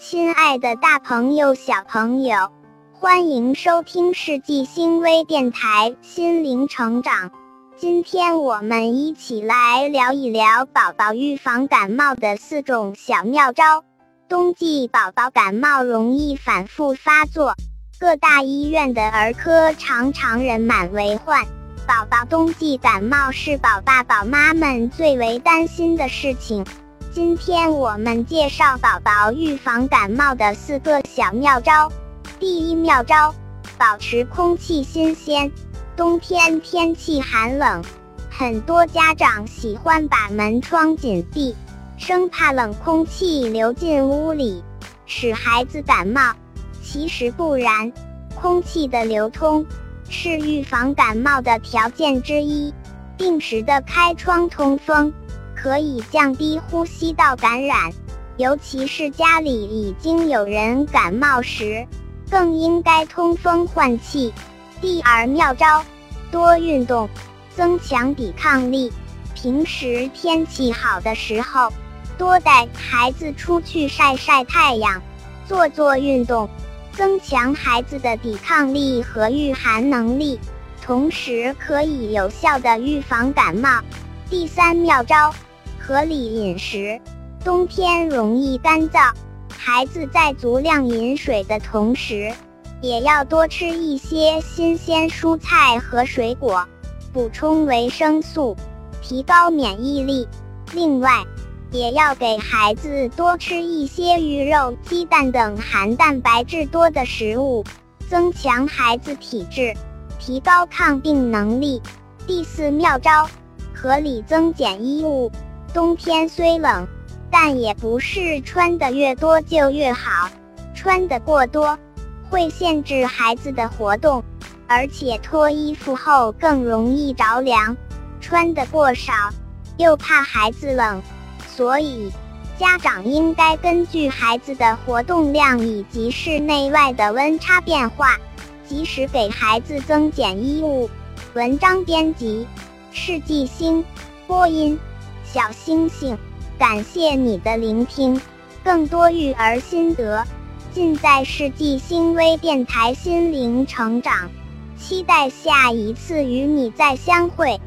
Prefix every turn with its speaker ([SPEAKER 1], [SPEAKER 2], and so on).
[SPEAKER 1] 亲爱的，大朋友、小朋友，欢迎收听世纪星微电台心灵成长。今天我们一起来聊一聊宝宝预防感冒的四种小妙招。冬季宝宝感冒容易反复发作，各大医院的儿科常常人满为患。宝宝冬季感冒是宝爸宝妈们最为担心的事情。今天我们介绍宝宝预防感冒的四个小妙招。第一妙招，保持空气新鲜。冬天天气寒冷，很多家长喜欢把门窗紧闭，生怕冷空气流进屋里，使孩子感冒。其实不然，空气的流通。是预防感冒的条件之一，定时的开窗通风，可以降低呼吸道感染。尤其是家里已经有人感冒时，更应该通风换气。第二妙招，多运动，增强抵抗力。平时天气好的时候，多带孩子出去晒晒太阳，做做运动。增强孩子的抵抗力和御寒能力，同时可以有效的预防感冒。第三妙招，合理饮食。冬天容易干燥，孩子在足量饮水的同时，也要多吃一些新鲜蔬菜和水果，补充维生素，提高免疫力。另外，也要给孩子多吃一些鱼肉、鸡蛋等含蛋白质多的食物，增强孩子体质，提高抗病能力。第四妙招，合理增减衣物。冬天虽冷，但也不是穿的越多就越好。穿的过多，会限制孩子的活动，而且脱衣服后更容易着凉；穿的过少，又怕孩子冷。所以，家长应该根据孩子的活动量以及室内外的温差变化，及时给孩子增减衣物。文章编辑：世纪星，播音：小星星。感谢你的聆听，更多育儿心得尽在世纪新微电台心灵成长。期待下一次与你再相会。